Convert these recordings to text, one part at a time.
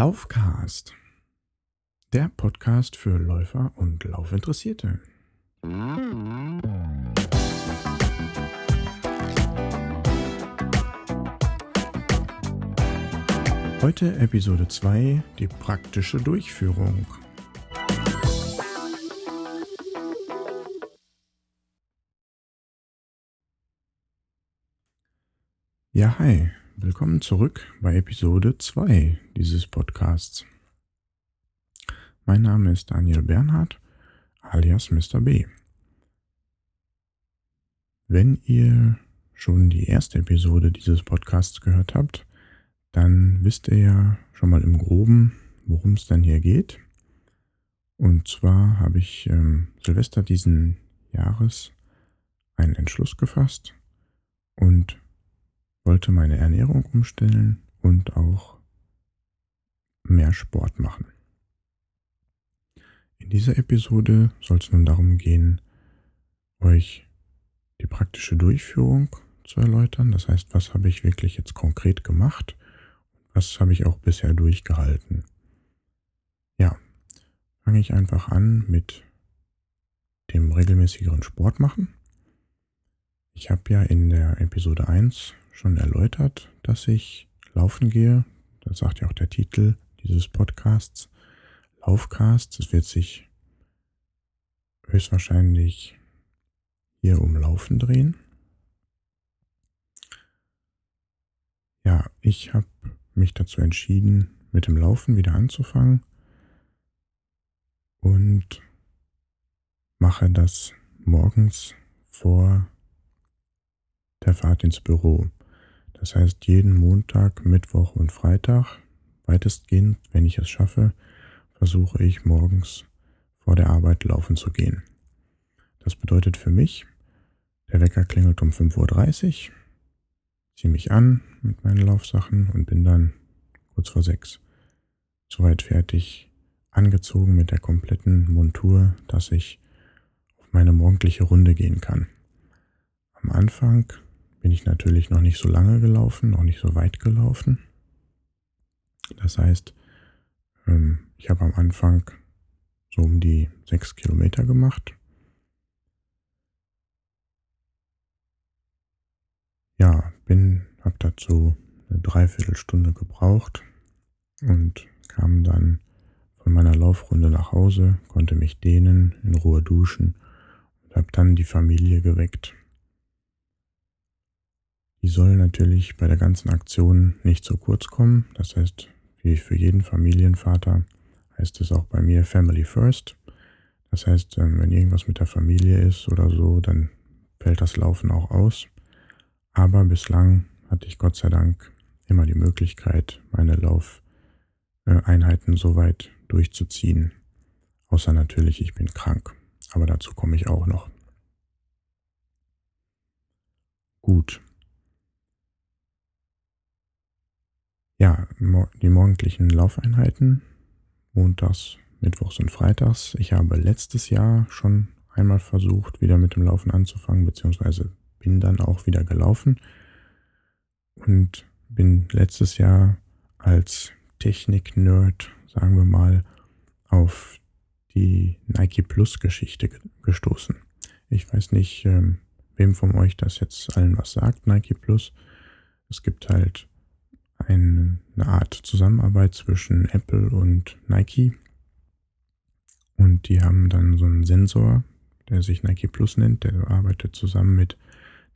Laufcast. Der Podcast für Läufer und Laufinteressierte. Heute Episode 2, die praktische Durchführung. Ja, hi. Willkommen zurück bei Episode 2 dieses Podcasts. Mein Name ist Daniel Bernhard, alias Mr. B. Wenn ihr schon die erste Episode dieses Podcasts gehört habt, dann wisst ihr ja schon mal im groben, worum es dann hier geht. Und zwar habe ich ähm, Silvester diesen Jahres einen Entschluss gefasst und wollte meine Ernährung umstellen und auch mehr Sport machen. In dieser Episode soll es nun darum gehen, euch die praktische Durchführung zu erläutern. Das heißt, was habe ich wirklich jetzt konkret gemacht? Was habe ich auch bisher durchgehalten? Ja, fange ich einfach an mit dem regelmäßigeren Sport machen. Ich habe ja in der Episode 1 schon erläutert, dass ich laufen gehe. Das sagt ja auch der Titel dieses Podcasts. Laufcast. Es wird sich höchstwahrscheinlich hier um Laufen drehen. Ja, ich habe mich dazu entschieden, mit dem Laufen wieder anzufangen und mache das morgens vor der Fahrt ins Büro. Das heißt, jeden Montag, Mittwoch und Freitag, weitestgehend, wenn ich es schaffe, versuche ich morgens vor der Arbeit laufen zu gehen. Das bedeutet für mich, der Wecker klingelt um 5.30 Uhr, ziehe mich an mit meinen Laufsachen und bin dann kurz vor sechs soweit fertig, angezogen mit der kompletten Montur, dass ich auf meine morgendliche Runde gehen kann. Am Anfang bin ich natürlich noch nicht so lange gelaufen, noch nicht so weit gelaufen. Das heißt, ähm, ich habe am Anfang so um die sechs Kilometer gemacht. Ja, bin, habe dazu eine Dreiviertelstunde gebraucht und kam dann von meiner Laufrunde nach Hause, konnte mich dehnen, in Ruhe duschen und habe dann die Familie geweckt. Die soll natürlich bei der ganzen Aktion nicht zu kurz kommen. Das heißt, wie für jeden Familienvater heißt es auch bei mir Family First. Das heißt, ähm, wenn irgendwas mit der Familie ist oder so, dann fällt das Laufen auch aus. Aber bislang hatte ich Gott sei Dank immer die Möglichkeit, meine Laufeinheiten so weit durchzuziehen. Außer natürlich, ich bin krank. Aber dazu komme ich auch noch. Gut, Ja, die morgendlichen Laufeinheiten, montags, mittwochs und freitags. Ich habe letztes Jahr schon einmal versucht, wieder mit dem Laufen anzufangen, beziehungsweise bin dann auch wieder gelaufen und bin letztes Jahr als Technik-Nerd, sagen wir mal, auf die Nike Plus Geschichte gestoßen. Ich weiß nicht, ähm, wem von euch das jetzt allen was sagt, Nike Plus. Es gibt halt eine Art Zusammenarbeit zwischen Apple und Nike. Und die haben dann so einen Sensor, der sich Nike Plus nennt, der arbeitet zusammen mit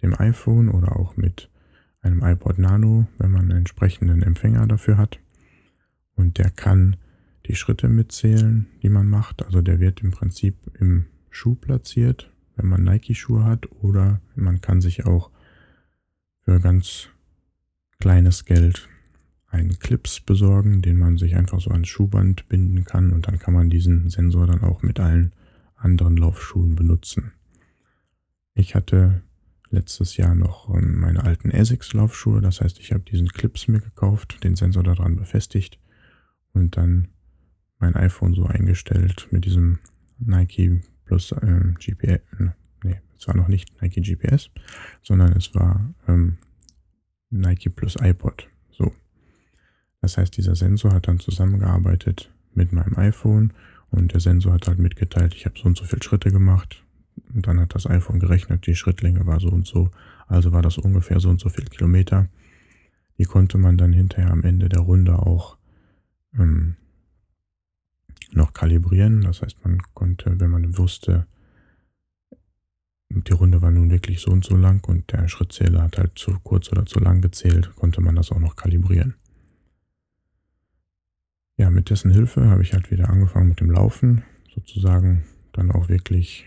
dem iPhone oder auch mit einem iPod Nano, wenn man einen entsprechenden Empfänger dafür hat. Und der kann die Schritte mitzählen, die man macht. Also der wird im Prinzip im Schuh platziert, wenn man Nike-Schuhe hat. Oder man kann sich auch für ganz kleines Geld einen Clips besorgen, den man sich einfach so ans Schuhband binden kann und dann kann man diesen Sensor dann auch mit allen anderen Laufschuhen benutzen. Ich hatte letztes Jahr noch ähm, meine alten Essex Laufschuhe, das heißt, ich habe diesen Clips mir gekauft, den Sensor daran befestigt und dann mein iPhone so eingestellt mit diesem Nike Plus ähm, GPS. Nee, es war noch nicht Nike GPS, sondern es war ähm, Nike Plus iPod. Das heißt, dieser Sensor hat dann zusammengearbeitet mit meinem iPhone und der Sensor hat halt mitgeteilt, ich habe so und so viele Schritte gemacht. Und dann hat das iPhone gerechnet, die Schrittlänge war so und so. Also war das ungefähr so und so viel Kilometer. Die konnte man dann hinterher am Ende der Runde auch ähm, noch kalibrieren. Das heißt, man konnte, wenn man wusste, die Runde war nun wirklich so und so lang und der Schrittzähler hat halt zu kurz oder zu lang gezählt, konnte man das auch noch kalibrieren. Ja, mit dessen Hilfe habe ich halt wieder angefangen mit dem Laufen, sozusagen dann auch wirklich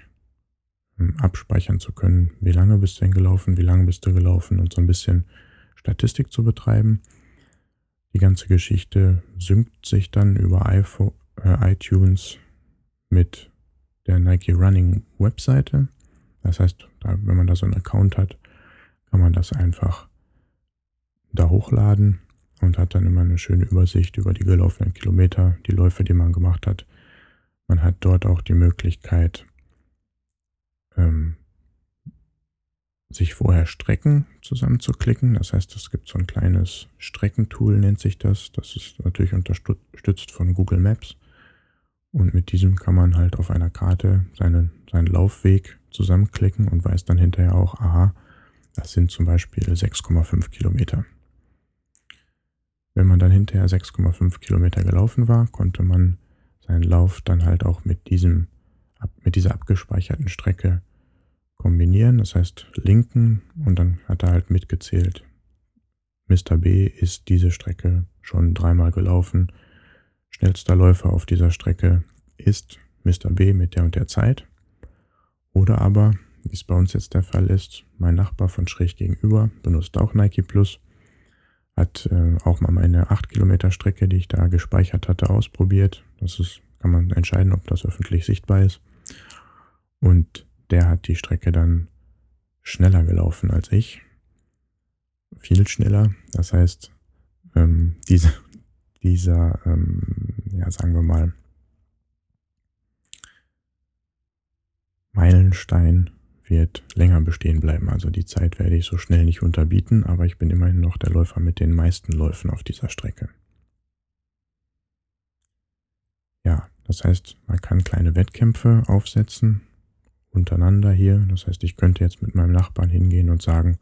ähm, abspeichern zu können, wie lange bist du denn gelaufen, wie lange bist du gelaufen und so ein bisschen Statistik zu betreiben. Die ganze Geschichte synkt sich dann über äh, iTunes mit der Nike Running Webseite. Das heißt, da, wenn man da so einen Account hat, kann man das einfach da hochladen und hat dann immer eine schöne Übersicht über die gelaufenen Kilometer, die Läufe, die man gemacht hat. Man hat dort auch die Möglichkeit, ähm, sich vorher Strecken zusammenzuklicken. Das heißt, es gibt so ein kleines Streckentool, nennt sich das. Das ist natürlich unterstützt von Google Maps. Und mit diesem kann man halt auf einer Karte seinen, seinen Laufweg zusammenklicken und weiß dann hinterher auch, aha, das sind zum Beispiel 6,5 Kilometer. Wenn man dann hinterher 6,5 Kilometer gelaufen war, konnte man seinen Lauf dann halt auch mit diesem, mit dieser abgespeicherten Strecke kombinieren, das heißt linken und dann hat er halt mitgezählt. Mr. B ist diese Strecke schon dreimal gelaufen. Schnellster Läufer auf dieser Strecke ist Mr. B mit der und der Zeit. Oder aber, wie es bei uns jetzt der Fall ist, mein Nachbar von schräg gegenüber benutzt auch Nike Plus, hat äh, auch mal meine 8 Kilometer Strecke, die ich da gespeichert hatte, ausprobiert. Das ist, kann man entscheiden, ob das öffentlich sichtbar ist. Und der hat die Strecke dann schneller gelaufen als ich. Viel schneller. Das heißt, ähm, diese, dieser, ähm, ja, sagen wir mal, Meilenstein wird länger bestehen bleiben. Also die Zeit werde ich so schnell nicht unterbieten, aber ich bin immerhin noch der Läufer mit den meisten Läufen auf dieser Strecke. Ja, das heißt, man kann kleine Wettkämpfe aufsetzen untereinander hier. Das heißt, ich könnte jetzt mit meinem Nachbarn hingehen und sagen,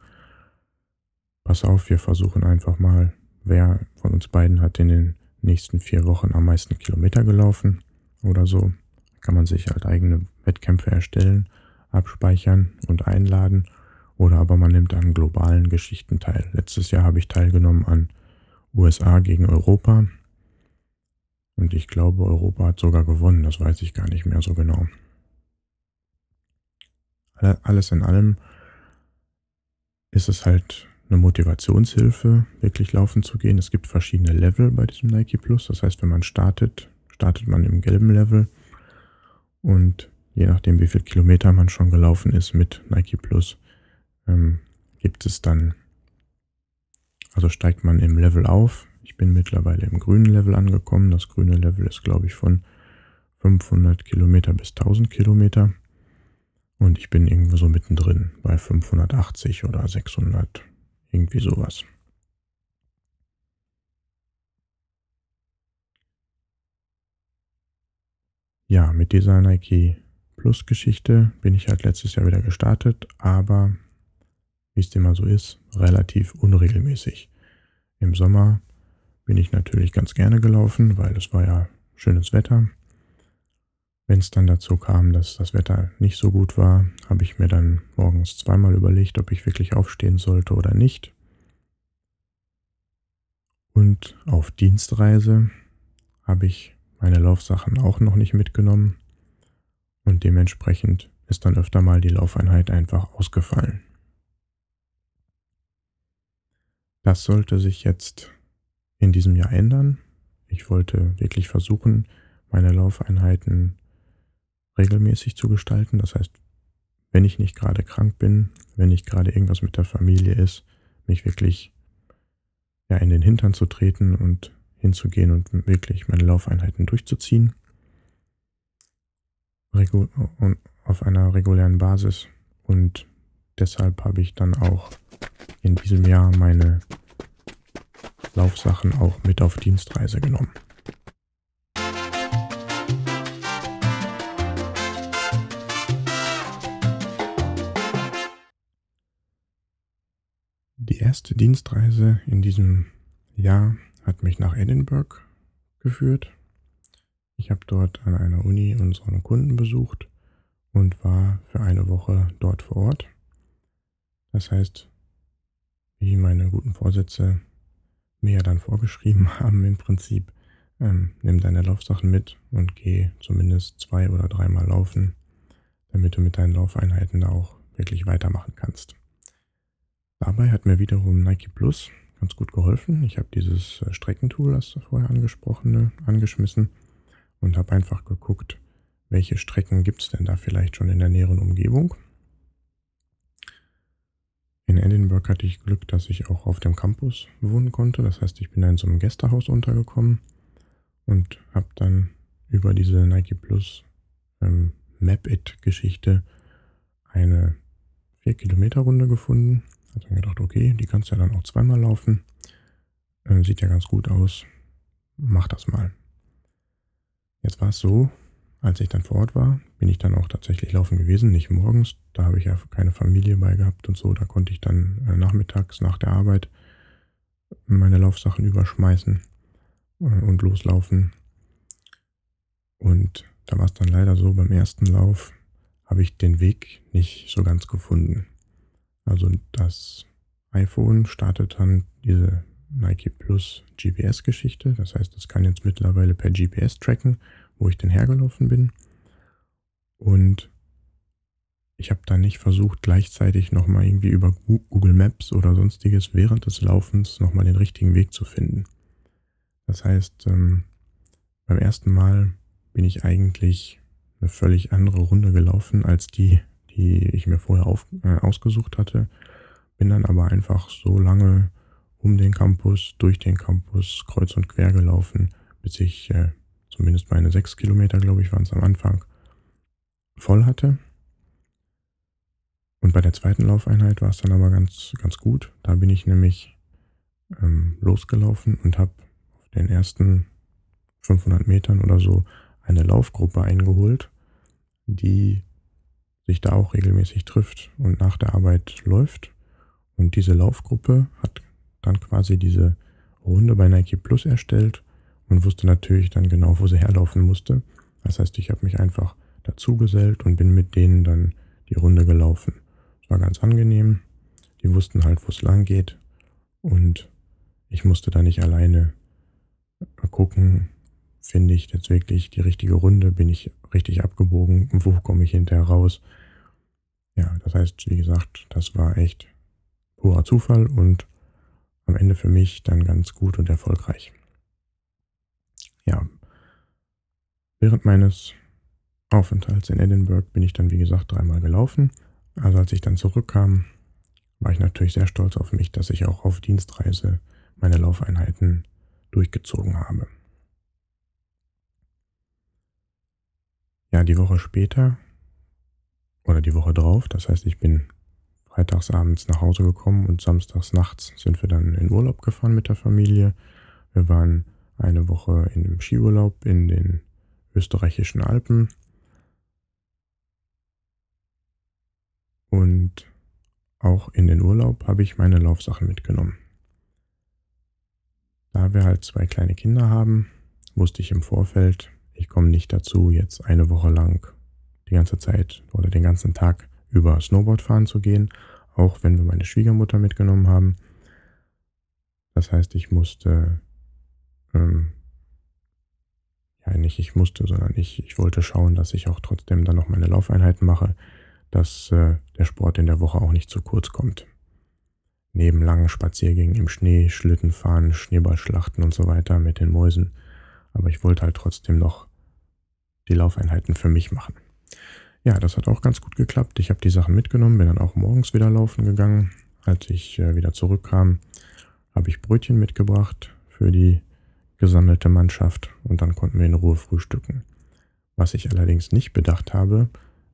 pass auf, wir versuchen einfach mal, wer von uns beiden hat in den nächsten vier Wochen am meisten Kilometer gelaufen oder so. Kann man sich halt eigene Wettkämpfe erstellen, abspeichern und einladen. Oder aber man nimmt an globalen Geschichten teil. Letztes Jahr habe ich teilgenommen an USA gegen Europa. Und ich glaube, Europa hat sogar gewonnen. Das weiß ich gar nicht mehr so genau alles in allem ist es halt eine Motivationshilfe, wirklich laufen zu gehen. Es gibt verschiedene Level bei diesem Nike Plus. Das heißt, wenn man startet, startet man im gelben Level. Und je nachdem, wie viel Kilometer man schon gelaufen ist mit Nike Plus, ähm, gibt es dann, also steigt man im Level auf. Ich bin mittlerweile im grünen Level angekommen. Das grüne Level ist, glaube ich, von 500 Kilometer bis 1000 Kilometer. Und ich bin irgendwo so mittendrin bei 580 oder 600, irgendwie sowas. Ja, mit dieser Nike Plus Geschichte bin ich halt letztes Jahr wieder gestartet, aber wie es immer so ist, relativ unregelmäßig. Im Sommer bin ich natürlich ganz gerne gelaufen, weil es war ja schönes Wetter. Wenn es dann dazu kam, dass das Wetter nicht so gut war, habe ich mir dann morgens zweimal überlegt, ob ich wirklich aufstehen sollte oder nicht. Und auf Dienstreise habe ich meine Laufsachen auch noch nicht mitgenommen und dementsprechend ist dann öfter mal die Laufeinheit einfach ausgefallen. Das sollte sich jetzt in diesem Jahr ändern. Ich wollte wirklich versuchen, meine Laufeinheiten regelmäßig zu gestalten. Das heißt, wenn ich nicht gerade krank bin, wenn nicht gerade irgendwas mit der Familie ist, mich wirklich ja, in den Hintern zu treten und hinzugehen und wirklich meine Laufeinheiten durchzuziehen. Regu und auf einer regulären Basis. Und deshalb habe ich dann auch in diesem Jahr meine Laufsachen auch mit auf Dienstreise genommen. Die erste Dienstreise in diesem Jahr hat mich nach Edinburgh geführt. Ich habe dort an einer Uni unsere Kunden besucht und war für eine Woche dort vor Ort. Das heißt, wie meine guten Vorsätze mir ja dann vorgeschrieben haben, im Prinzip, ähm, nimm deine Laufsachen mit und geh zumindest zwei oder dreimal laufen, damit du mit deinen Laufeinheiten da auch wirklich weitermachen kannst. Dabei hat mir wiederum Nike Plus ganz gut geholfen. Ich habe dieses äh, Streckentool, das vorher angesprochene, angeschmissen und habe einfach geguckt, welche Strecken gibt es denn da vielleicht schon in der näheren Umgebung. In Edinburgh hatte ich Glück, dass ich auch auf dem Campus wohnen konnte. Das heißt, ich bin da in so einem Gästehaus untergekommen und habe dann über diese Nike Plus ähm, Map-It-Geschichte eine 4-Kilometer-Runde gefunden. Habe dann gedacht, okay, die kannst du ja dann auch zweimal laufen. Äh, sieht ja ganz gut aus. Mach das mal. Jetzt war es so, als ich dann vor Ort war, bin ich dann auch tatsächlich laufen gewesen, nicht morgens. Da habe ich ja keine Familie bei gehabt und so. Da konnte ich dann äh, nachmittags nach der Arbeit meine Laufsachen überschmeißen äh, und loslaufen. Und da war es dann leider so, beim ersten Lauf habe ich den Weg nicht so ganz gefunden. Also das iPhone startet dann diese Nike Plus GPS-Geschichte. Das heißt, es kann jetzt mittlerweile per GPS tracken, wo ich denn hergelaufen bin. Und ich habe dann nicht versucht, gleichzeitig nochmal irgendwie über Google Maps oder sonstiges während des Laufens nochmal den richtigen Weg zu finden. Das heißt, ähm, beim ersten Mal bin ich eigentlich eine völlig andere Runde gelaufen als die, die ich mir vorher auf, äh, ausgesucht hatte. Bin dann aber einfach so lange um den Campus, durch den Campus, kreuz und quer gelaufen, bis ich äh, zumindest meine sechs Kilometer, glaube ich, waren es am Anfang, voll hatte. Und bei der zweiten Laufeinheit war es dann aber ganz, ganz gut. Da bin ich nämlich ähm, losgelaufen und habe auf den ersten 500 Metern oder so eine Laufgruppe eingeholt, die sich da auch regelmäßig trifft und nach der Arbeit läuft. Und diese Laufgruppe hat dann quasi diese Runde bei Nike Plus erstellt und wusste natürlich dann genau, wo sie herlaufen musste. Das heißt, ich habe mich einfach dazugesellt und bin mit denen dann die Runde gelaufen. Es war ganz angenehm. Die wussten halt, wo es lang geht. Und ich musste da nicht alleine gucken, finde ich jetzt wirklich die richtige Runde, bin ich richtig abgebogen, wo komme ich hinterher raus. Ja, das heißt, wie gesagt, das war echt purer Zufall und am Ende für mich dann ganz gut und erfolgreich ja, während meines Aufenthalts in Edinburgh bin ich dann, wie gesagt, dreimal gelaufen. Also als ich dann zurückkam, war ich natürlich sehr stolz auf mich, dass ich auch auf Dienstreise meine Laufeinheiten durchgezogen habe. Ja, die Woche später oder die Woche drauf, das heißt, ich bin freitags abends nach Hause gekommen und samstags nachts sind wir dann in Urlaub gefahren mit der Familie. Wir waren eine Woche in dem Skiurlaub in den österreichischen Alpen. Und auch in den Urlaub habe ich meine Laufsachen mitgenommen. Da wir halt zwei kleine Kinder haben, wusste ich im Vorfeld, ich komme nicht dazu, jetzt eine Woche lang die ganze Zeit oder den ganzen Tag über Snowboard fahren zu gehen, auch wenn wir meine Schwiegermutter mitgenommen haben. Das heißt, ich musste ähm, ja, nicht ich musste, sondern ich, ich wollte schauen, dass ich auch trotzdem dann noch meine Laufeinheiten mache, dass äh, der Sport in der Woche auch nicht zu kurz kommt. Neben langen Spaziergängen im Schnee, Schlittenfahren, Schneeballschlachten und so weiter mit den Mäusen. Aber ich wollte halt trotzdem noch die Laufeinheiten für mich machen. Ja, das hat auch ganz gut geklappt. Ich habe die Sachen mitgenommen, bin dann auch morgens wieder laufen gegangen. Als ich äh, wieder zurückkam, habe ich Brötchen mitgebracht für die gesammelte Mannschaft und dann konnten wir in Ruhe frühstücken. Was ich allerdings nicht bedacht habe,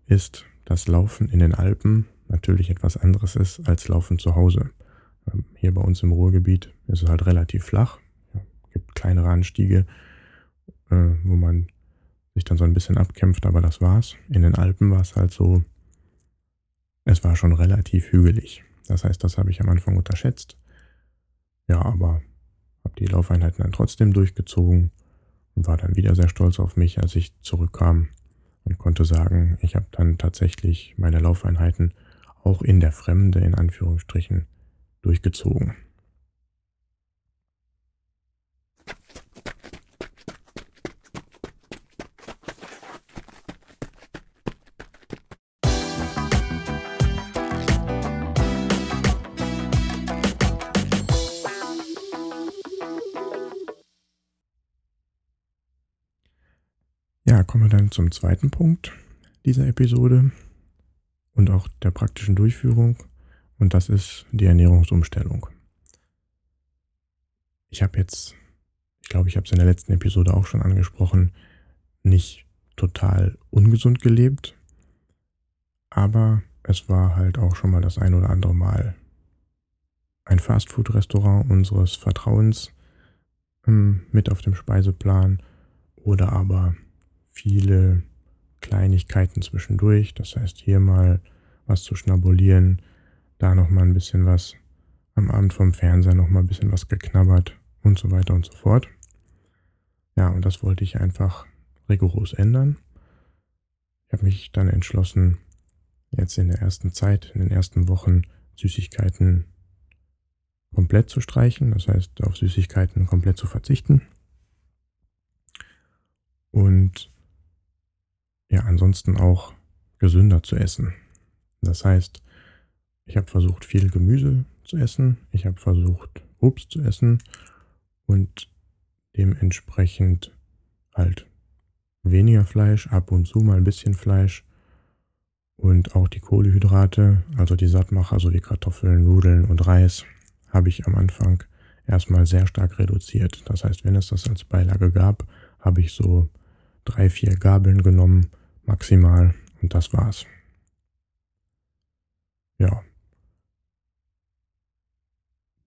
ist, dass Laufen in den Alpen natürlich etwas anderes ist als Laufen zu Hause. Ähm, hier bei uns im Ruhrgebiet ist es halt relativ flach. Es gibt kleinere Anstiege, äh, wo man sich dann so ein bisschen abkämpft, aber das war's. In den Alpen war es halt so, es war schon relativ hügelig. Das heißt, das habe ich am Anfang unterschätzt. Ja, aber habe die Laufeinheiten dann trotzdem durchgezogen und war dann wieder sehr stolz auf mich, als ich zurückkam und konnte sagen, ich habe dann tatsächlich meine Laufeinheiten auch in der Fremde in Anführungsstrichen durchgezogen. Ja, kommen wir dann zum zweiten Punkt dieser Episode und auch der praktischen Durchführung. Und das ist die Ernährungsumstellung. Ich habe jetzt, ich glaube, ich habe es in der letzten Episode auch schon angesprochen, nicht total ungesund gelebt, aber es war halt auch schon mal das ein oder andere Mal ein Fastfood-Restaurant unseres Vertrauens ähm, mit auf dem Speiseplan oder aber viele Kleinigkeiten zwischendurch. Das heißt, hier mal was zu schnabulieren, da nochmal ein bisschen was am Abend vom Fernseher nochmal ein bisschen was geknabbert und so weiter und so fort. Ja, und das wollte ich einfach rigoros ändern. Ich habe mich dann entschlossen, jetzt in der ersten Zeit, in den ersten Wochen Süßigkeiten komplett zu streichen, das heißt auf Süßigkeiten komplett zu verzichten. Und ja, ansonsten auch gesünder zu essen. Das heißt, ich habe versucht, viel Gemüse zu essen, ich habe versucht, Obst zu essen und dementsprechend halt weniger Fleisch, ab und zu mal ein bisschen Fleisch und auch die Kohlehydrate, also die Sattmacher sowie Kartoffeln, Nudeln und Reis, habe ich am Anfang erstmal sehr stark reduziert. Das heißt, wenn es das als Beilage gab, habe ich so drei, vier Gabeln genommen, maximal, und das war's. Ja.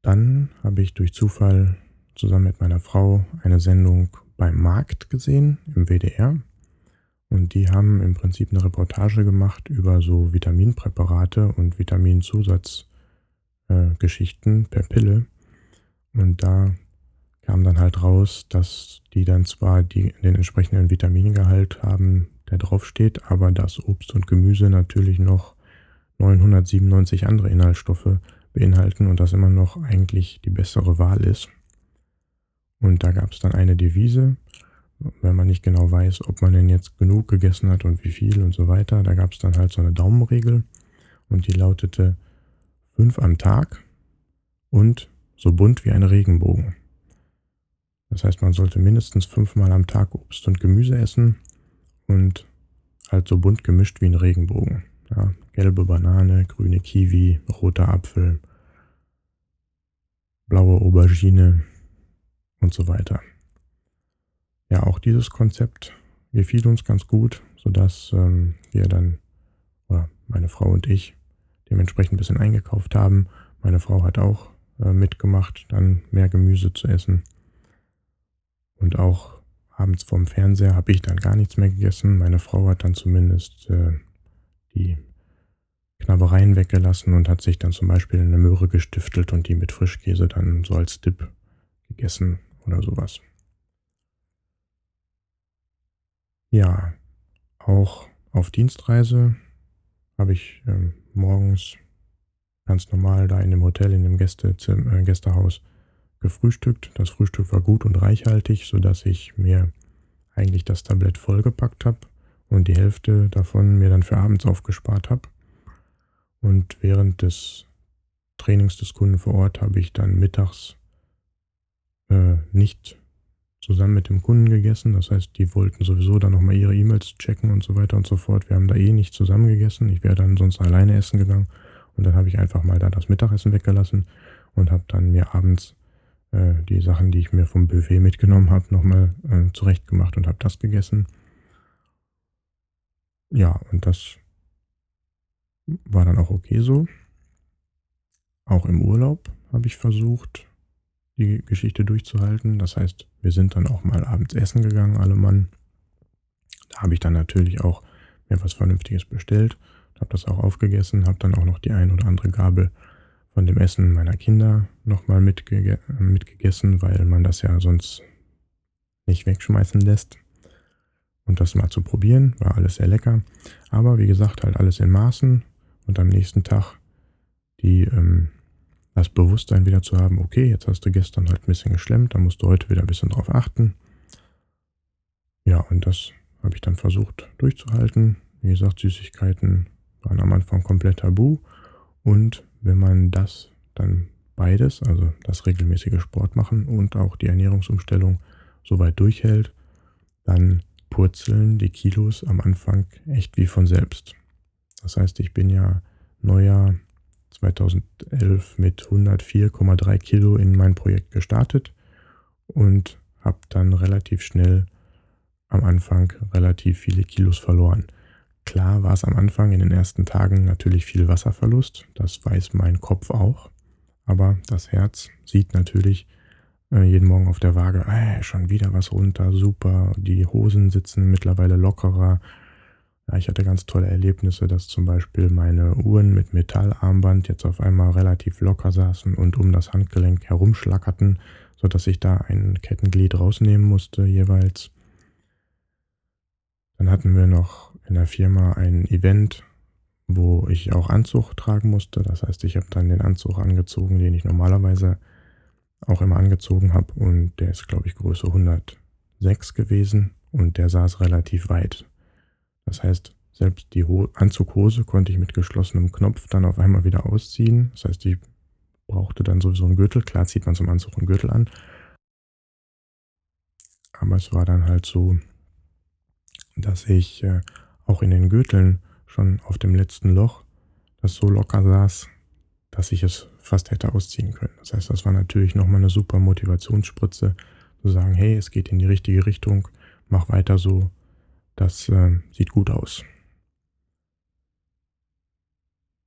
Dann habe ich durch Zufall zusammen mit meiner Frau eine Sendung beim Markt gesehen im WDR. Und die haben im Prinzip eine Reportage gemacht über so Vitaminpräparate und Vitaminzusatzgeschichten äh, per Pille. Und da kam dann halt raus, dass die dann zwar die, den entsprechenden Vitamingehalt haben, der draufsteht, aber dass Obst und Gemüse natürlich noch 997 andere Inhaltsstoffe beinhalten und das immer noch eigentlich die bessere Wahl ist. Und da gab es dann eine Devise, wenn man nicht genau weiß, ob man denn jetzt genug gegessen hat und wie viel und so weiter. Da gab es dann halt so eine Daumenregel und die lautete fünf am Tag und so bunt wie ein Regenbogen. Das heißt, man sollte mindestens fünfmal am Tag Obst und Gemüse essen und halt so bunt gemischt wie ein Regenbogen. Ja, gelbe Banane, grüne Kiwi, roter Apfel, blaue Aubergine und so weiter. Ja, auch dieses Konzept gefiel uns ganz gut, sodass ähm, wir dann, oder meine Frau und ich, dementsprechend ein bisschen eingekauft haben. Meine Frau hat auch äh, mitgemacht, dann mehr Gemüse zu essen. Und auch abends vorm Fernseher habe ich dann gar nichts mehr gegessen. Meine Frau hat dann zumindest äh, die Knabbereien weggelassen und hat sich dann zum Beispiel eine Möhre gestiftelt und die mit Frischkäse dann so als Dip gegessen oder sowas. Ja, auch auf Dienstreise habe ich äh, morgens ganz normal da in dem Hotel, in dem Gästezim äh, Gästehaus gefrühstückt. Das Frühstück war gut und reichhaltig, sodass ich mir eigentlich das Tablett vollgepackt habe und die Hälfte davon mir dann für abends aufgespart habe. Und während des Trainings des Kunden vor Ort habe ich dann mittags äh, nicht zusammen mit dem Kunden gegessen. Das heißt, die wollten sowieso dann nochmal ihre E-Mails checken und so weiter und so fort. Wir haben da eh nicht zusammen gegessen. Ich wäre dann sonst alleine essen gegangen. Und dann habe ich einfach mal da das Mittagessen weggelassen und habe dann mir abends äh, die Sachen, die ich mir vom Buffet mitgenommen habe, nochmal äh, zurechtgemacht und habe das gegessen. Ja, und das war dann auch okay so. Auch im Urlaub habe ich versucht, die Geschichte durchzuhalten. Das heißt, wir sind dann auch mal abends essen gegangen, alle Mann. Da habe ich dann natürlich auch mir was Vernünftiges bestellt, habe das auch aufgegessen, habe dann auch noch die ein oder andere Gabel von dem Essen meiner Kinder nochmal mitge mitgegessen, weil man das ja sonst nicht wegschmeißen lässt. Und das mal zu probieren, war alles sehr lecker. Aber wie gesagt, halt alles in Maßen und am nächsten Tag die, ähm, das Bewusstsein wieder zu haben, okay, jetzt hast du gestern halt ein bisschen geschlemmt, dann musst du heute wieder ein bisschen drauf achten. Ja, und das habe ich dann versucht durchzuhalten. Wie gesagt, Süßigkeiten waren am Anfang komplett tabu. Und wenn man das dann beides, also das regelmäßige Sport machen und auch die Ernährungsumstellung soweit durchhält, dann purzeln die Kilos am Anfang echt wie von selbst. Das heißt, ich bin ja Neujahr 2011 mit 104,3 Kilo in mein Projekt gestartet und habe dann relativ schnell am Anfang relativ viele Kilos verloren. Klar war es am Anfang in den ersten Tagen natürlich viel Wasserverlust, das weiß mein Kopf auch, aber das Herz sieht natürlich äh, jeden Morgen auf der Waage, äh, schon wieder was runter, super, die Hosen sitzen mittlerweile lockerer. Ja, ich hatte ganz tolle Erlebnisse, dass zum Beispiel meine Uhren mit Metallarmband jetzt auf einmal relativ locker saßen und um das Handgelenk herumschlackerten, sodass ich da ein Kettenglied rausnehmen musste jeweils. Dann hatten wir noch in der Firma ein Event, wo ich auch Anzug tragen musste. Das heißt, ich habe dann den Anzug angezogen, den ich normalerweise auch immer angezogen habe. Und der ist, glaube ich, Größe 106 gewesen und der saß relativ weit. Das heißt, selbst die Ho Anzughose konnte ich mit geschlossenem Knopf dann auf einmal wieder ausziehen. Das heißt, ich brauchte dann sowieso einen Gürtel. Klar zieht man zum Anzug einen Gürtel an. Aber es war dann halt so, dass ich äh, auch in den Gürteln schon auf dem letzten Loch, das so locker saß, dass ich es fast hätte ausziehen können. Das heißt, das war natürlich nochmal eine super Motivationsspritze, zu sagen, hey, es geht in die richtige Richtung, mach weiter so, das äh, sieht gut aus.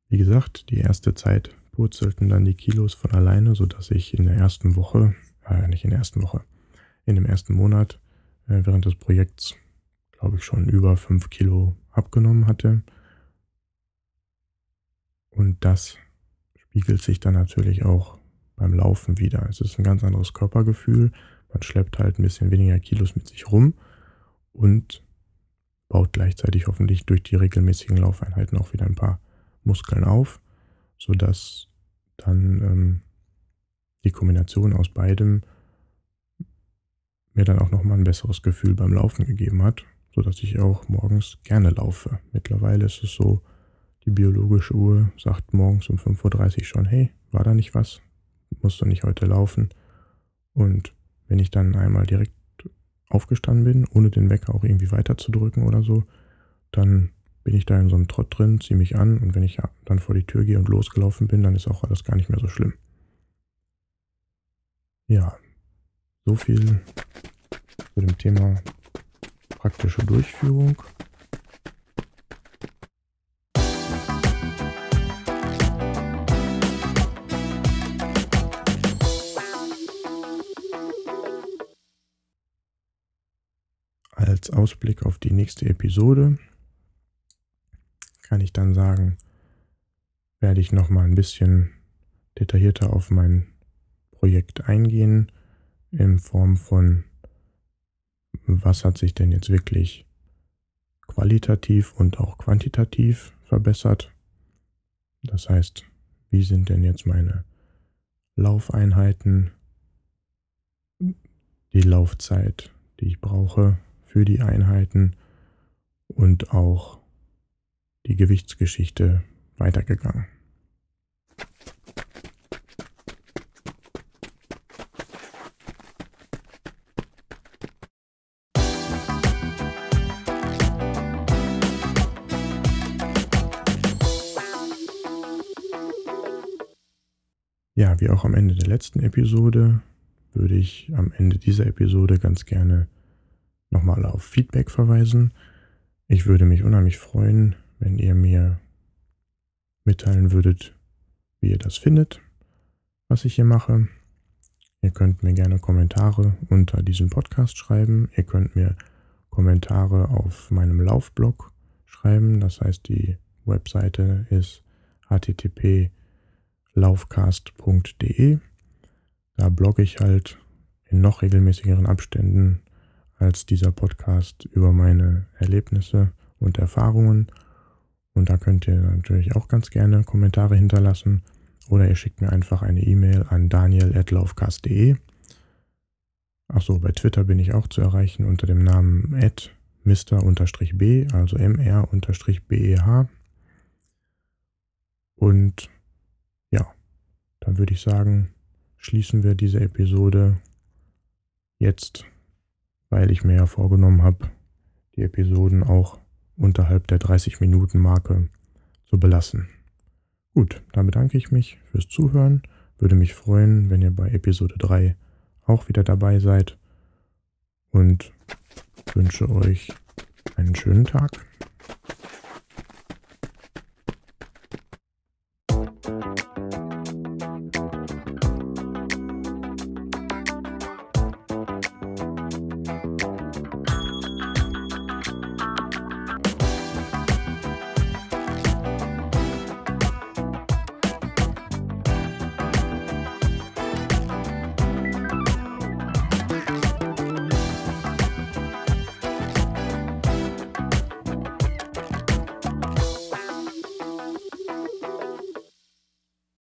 Wie gesagt, die erste Zeit purzelten dann die Kilos von alleine, sodass ich in der ersten Woche, äh, nicht in der ersten Woche, in dem ersten Monat äh, während des Projekts glaube ich, schon über 5 Kilo abgenommen hatte. Und das spiegelt sich dann natürlich auch beim Laufen wieder. Es ist ein ganz anderes Körpergefühl. Man schleppt halt ein bisschen weniger Kilos mit sich rum und baut gleichzeitig hoffentlich durch die regelmäßigen Laufeinheiten auch wieder ein paar Muskeln auf, sodass dann ähm, die Kombination aus beidem mir dann auch nochmal ein besseres Gefühl beim Laufen gegeben hat sodass ich auch morgens gerne laufe. Mittlerweile ist es so, die biologische Uhr sagt morgens um 5.30 Uhr schon, hey, war da nicht was? Musst du nicht heute laufen? Und wenn ich dann einmal direkt aufgestanden bin, ohne den Wecker auch irgendwie weiterzudrücken oder so, dann bin ich da in so einem Trott drin, ziehe mich an und wenn ich dann vor die Tür gehe und losgelaufen bin, dann ist auch alles gar nicht mehr so schlimm. Ja, so viel zu dem Thema praktische Durchführung. Als Ausblick auf die nächste Episode kann ich dann sagen, werde ich noch mal ein bisschen detaillierter auf mein Projekt eingehen in Form von was hat sich denn jetzt wirklich qualitativ und auch quantitativ verbessert. Das heißt, wie sind denn jetzt meine Laufeinheiten, die Laufzeit, die ich brauche für die Einheiten und auch die Gewichtsgeschichte weitergegangen. Wie auch am Ende der letzten Episode würde ich am Ende dieser Episode ganz gerne nochmal auf Feedback verweisen. Ich würde mich unheimlich freuen, wenn ihr mir mitteilen würdet, wie ihr das findet. was ich hier mache. Ihr könnt mir gerne Kommentare unter diesem Podcast schreiben. Ihr könnt mir Kommentare auf meinem Laufblog schreiben. Das heißt, die Webseite ist http laufcast.de. Da blogge ich halt in noch regelmäßigeren Abständen als dieser Podcast über meine Erlebnisse und Erfahrungen. Und da könnt ihr natürlich auch ganz gerne Kommentare hinterlassen. Oder ihr schickt mir einfach eine E-Mail an daniel.laufcast.de. Achso, bei Twitter bin ich auch zu erreichen unter dem Namen mr-b, also mr-beh. Und ja, dann würde ich sagen, schließen wir diese Episode jetzt, weil ich mir ja vorgenommen habe, die Episoden auch unterhalb der 30 Minuten Marke zu belassen. Gut, dann bedanke ich mich fürs Zuhören. Würde mich freuen, wenn ihr bei Episode 3 auch wieder dabei seid und wünsche euch einen schönen Tag.